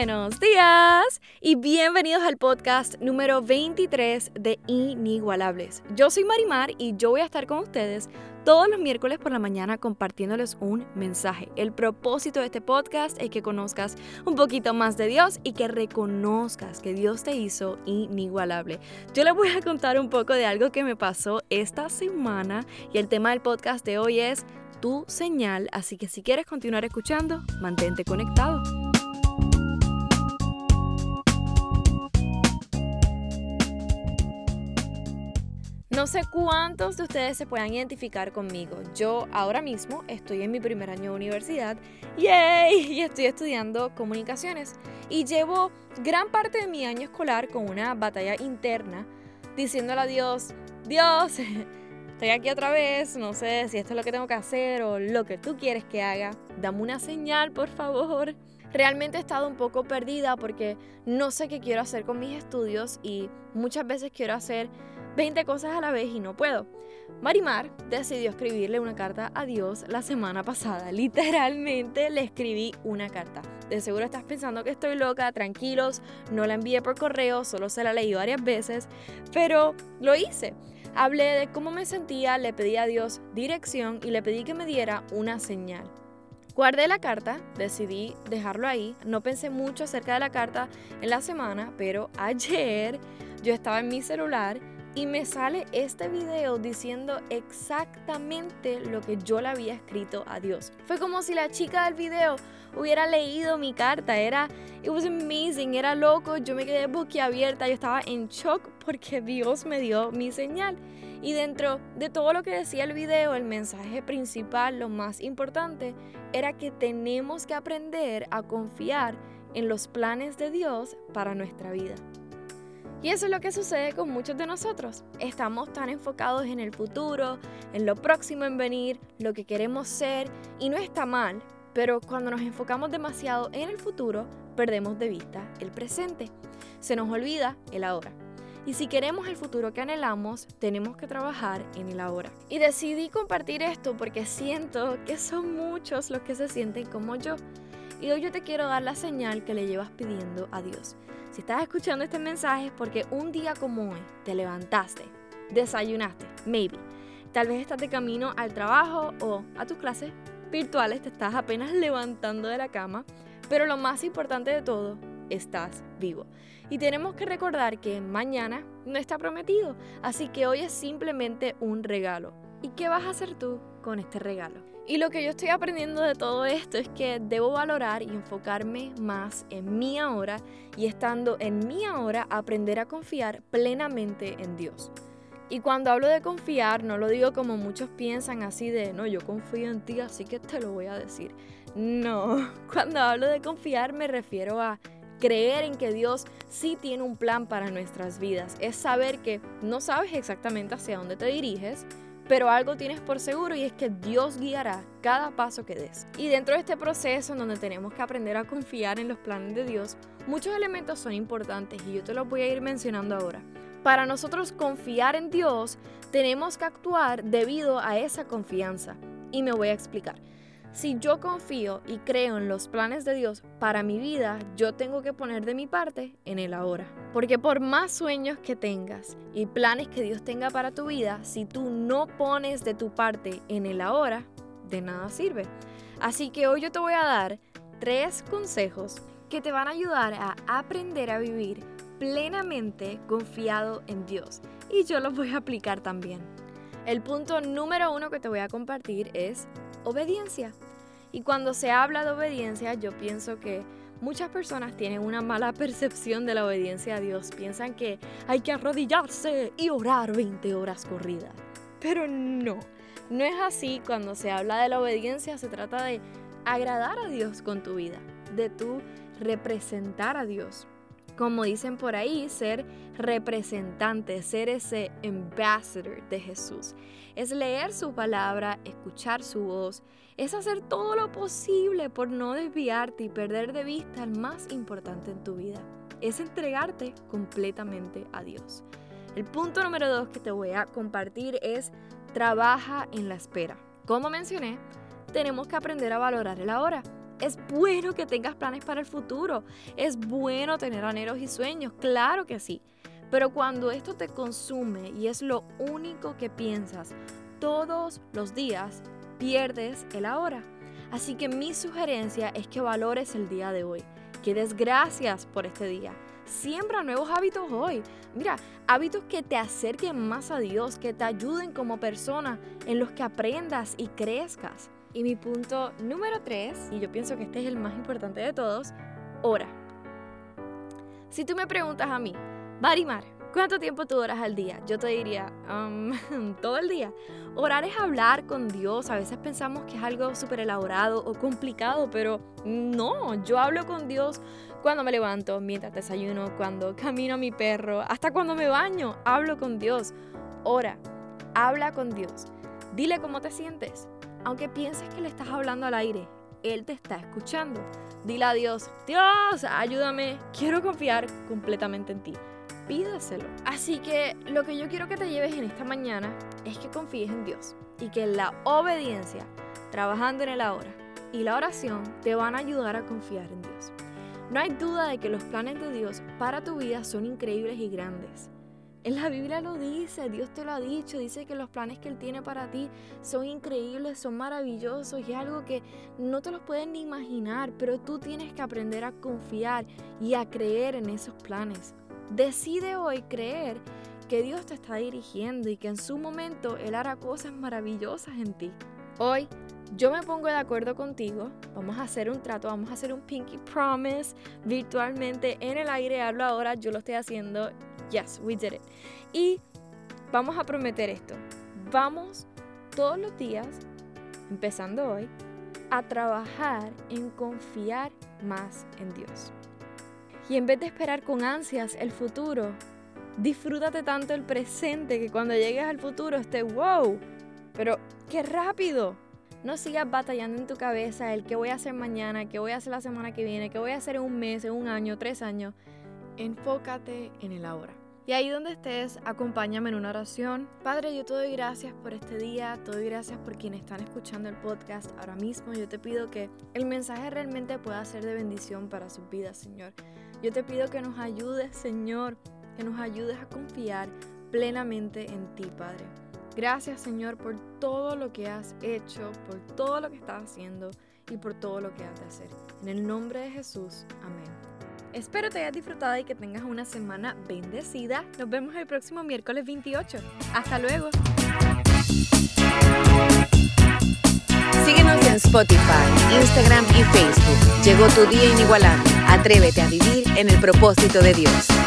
Buenos días y bienvenidos al podcast número 23 de Inigualables. Yo soy Marimar y yo voy a estar con ustedes todos los miércoles por la mañana compartiéndoles un mensaje. El propósito de este podcast es que conozcas un poquito más de Dios y que reconozcas que Dios te hizo inigualable. Yo les voy a contar un poco de algo que me pasó esta semana y el tema del podcast de hoy es tu señal, así que si quieres continuar escuchando, mantente conectado. No sé cuántos de ustedes se puedan identificar conmigo. Yo ahora mismo estoy en mi primer año de universidad ¡yay! y estoy estudiando comunicaciones. Y llevo gran parte de mi año escolar con una batalla interna diciéndole a Dios, Dios, estoy aquí otra vez, no sé si esto es lo que tengo que hacer o lo que tú quieres que haga. Dame una señal, por favor. Realmente he estado un poco perdida porque no sé qué quiero hacer con mis estudios y muchas veces quiero hacer 20 cosas a la vez y no puedo. Marimar decidió escribirle una carta a Dios la semana pasada. Literalmente le escribí una carta. De seguro estás pensando que estoy loca, tranquilos, no la envié por correo, solo se la leí varias veces, pero lo hice. Hablé de cómo me sentía, le pedí a Dios dirección y le pedí que me diera una señal. Guardé la carta, decidí dejarlo ahí, no pensé mucho acerca de la carta en la semana, pero ayer yo estaba en mi celular y me sale este video diciendo exactamente lo que yo le había escrito a Dios. Fue como si la chica del video hubiera leído mi carta, era it was amazing, era loco, yo me quedé boquiabierta, yo estaba en shock porque Dios me dio mi señal. Y dentro de todo lo que decía el video, el mensaje principal, lo más importante, era que tenemos que aprender a confiar en los planes de Dios para nuestra vida. Y eso es lo que sucede con muchos de nosotros. Estamos tan enfocados en el futuro, en lo próximo en venir, lo que queremos ser, y no está mal, pero cuando nos enfocamos demasiado en el futuro, perdemos de vista el presente. Se nos olvida el ahora. Y si queremos el futuro que anhelamos, tenemos que trabajar en el ahora. Y decidí compartir esto porque siento que son muchos los que se sienten como yo. Y hoy yo te quiero dar la señal que le llevas pidiendo a Dios. Si estás escuchando este mensaje es porque un día como hoy te levantaste, desayunaste, maybe. Tal vez estás de camino al trabajo o a tus clases virtuales, te estás apenas levantando de la cama, pero lo más importante de todo, estás vivo. Y tenemos que recordar que mañana no está prometido, así que hoy es simplemente un regalo. ¿Y qué vas a hacer tú con este regalo? Y lo que yo estoy aprendiendo de todo esto es que debo valorar y enfocarme más en mi ahora y estando en mi ahora aprender a confiar plenamente en Dios. Y cuando hablo de confiar, no lo digo como muchos piensan así de, no, yo confío en ti, así que te lo voy a decir. No, cuando hablo de confiar me refiero a creer en que Dios sí tiene un plan para nuestras vidas. Es saber que no sabes exactamente hacia dónde te diriges, pero algo tienes por seguro y es que Dios guiará cada paso que des. Y dentro de este proceso donde tenemos que aprender a confiar en los planes de Dios, muchos elementos son importantes y yo te los voy a ir mencionando ahora. Para nosotros confiar en Dios, tenemos que actuar debido a esa confianza. Y me voy a explicar. Si yo confío y creo en los planes de Dios para mi vida, yo tengo que poner de mi parte en el ahora. Porque por más sueños que tengas y planes que Dios tenga para tu vida, si tú no pones de tu parte en el ahora, de nada sirve. Así que hoy yo te voy a dar tres consejos que te van a ayudar a aprender a vivir plenamente confiado en Dios. Y yo los voy a aplicar también. El punto número uno que te voy a compartir es obediencia. Y cuando se habla de obediencia, yo pienso que muchas personas tienen una mala percepción de la obediencia a Dios. Piensan que hay que arrodillarse y orar 20 horas corridas. Pero no, no es así. Cuando se habla de la obediencia, se trata de agradar a Dios con tu vida, de tú representar a Dios como dicen por ahí, ser representante, ser ese ambassador de Jesús. Es leer su palabra, escuchar su voz, es hacer todo lo posible por no desviarte y perder de vista el más importante en tu vida. Es entregarte completamente a Dios. El punto número dos que te voy a compartir es trabaja en la espera. Como mencioné, tenemos que aprender a valorar el ahora. Es bueno que tengas planes para el futuro. Es bueno tener anhelos y sueños, claro que sí. Pero cuando esto te consume y es lo único que piensas todos los días, pierdes el ahora. Así que mi sugerencia es que valores el día de hoy, que des gracias por este día. Siembra nuevos hábitos hoy. Mira, hábitos que te acerquen más a Dios, que te ayuden como persona, en los que aprendas y crezcas. Y mi punto número tres, y yo pienso que este es el más importante de todos, ora. Si tú me preguntas a mí, Barimar, ¿cuánto tiempo tú oras al día? Yo te diría, um, todo el día. Orar es hablar con Dios. A veces pensamos que es algo súper elaborado o complicado, pero no, yo hablo con Dios cuando me levanto, mientras desayuno, cuando camino a mi perro, hasta cuando me baño, hablo con Dios. Ora, habla con Dios. Dile cómo te sientes. Aunque pienses que le estás hablando al aire, Él te está escuchando. Dile a Dios, Dios, ayúdame, quiero confiar completamente en ti. Pídeselo. Así que lo que yo quiero que te lleves en esta mañana es que confíes en Dios y que la obediencia, trabajando en el ahora y la oración te van a ayudar a confiar en Dios. No hay duda de que los planes de Dios para tu vida son increíbles y grandes. En la Biblia lo dice, Dios te lo ha dicho, dice que los planes que Él tiene para ti son increíbles, son maravillosos y es algo que no te los puedes ni imaginar, pero tú tienes que aprender a confiar y a creer en esos planes. Decide hoy creer que Dios te está dirigiendo y que en su momento Él hará cosas maravillosas en ti. Hoy yo me pongo de acuerdo contigo, vamos a hacer un trato, vamos a hacer un pinky promise virtualmente en el aire, hablo ahora, yo lo estoy haciendo Yes, we did it. Y vamos a prometer esto. Vamos todos los días, empezando hoy, a trabajar en confiar más en Dios. Y en vez de esperar con ansias el futuro, disfrútate tanto el presente que cuando llegues al futuro esté wow, pero qué rápido. No sigas batallando en tu cabeza el qué voy a hacer mañana, qué voy a hacer la semana que viene, qué voy a hacer en un mes, en un año, tres años. Enfócate en el ahora. Y ahí donde estés, acompáñame en una oración. Padre, yo te doy gracias por este día, te doy gracias por quienes están escuchando el podcast ahora mismo. Yo te pido que el mensaje realmente pueda ser de bendición para sus vidas, Señor. Yo te pido que nos ayudes, Señor, que nos ayudes a confiar plenamente en ti, Padre. Gracias, Señor, por todo lo que has hecho, por todo lo que estás haciendo y por todo lo que has de hacer. En el nombre de Jesús, amén. Espero te hayas disfrutado y que tengas una semana bendecida. Nos vemos el próximo miércoles 28. Hasta luego. Síguenos en Spotify, Instagram y Facebook. Llegó tu día inigualable. Atrévete a vivir en el propósito de Dios.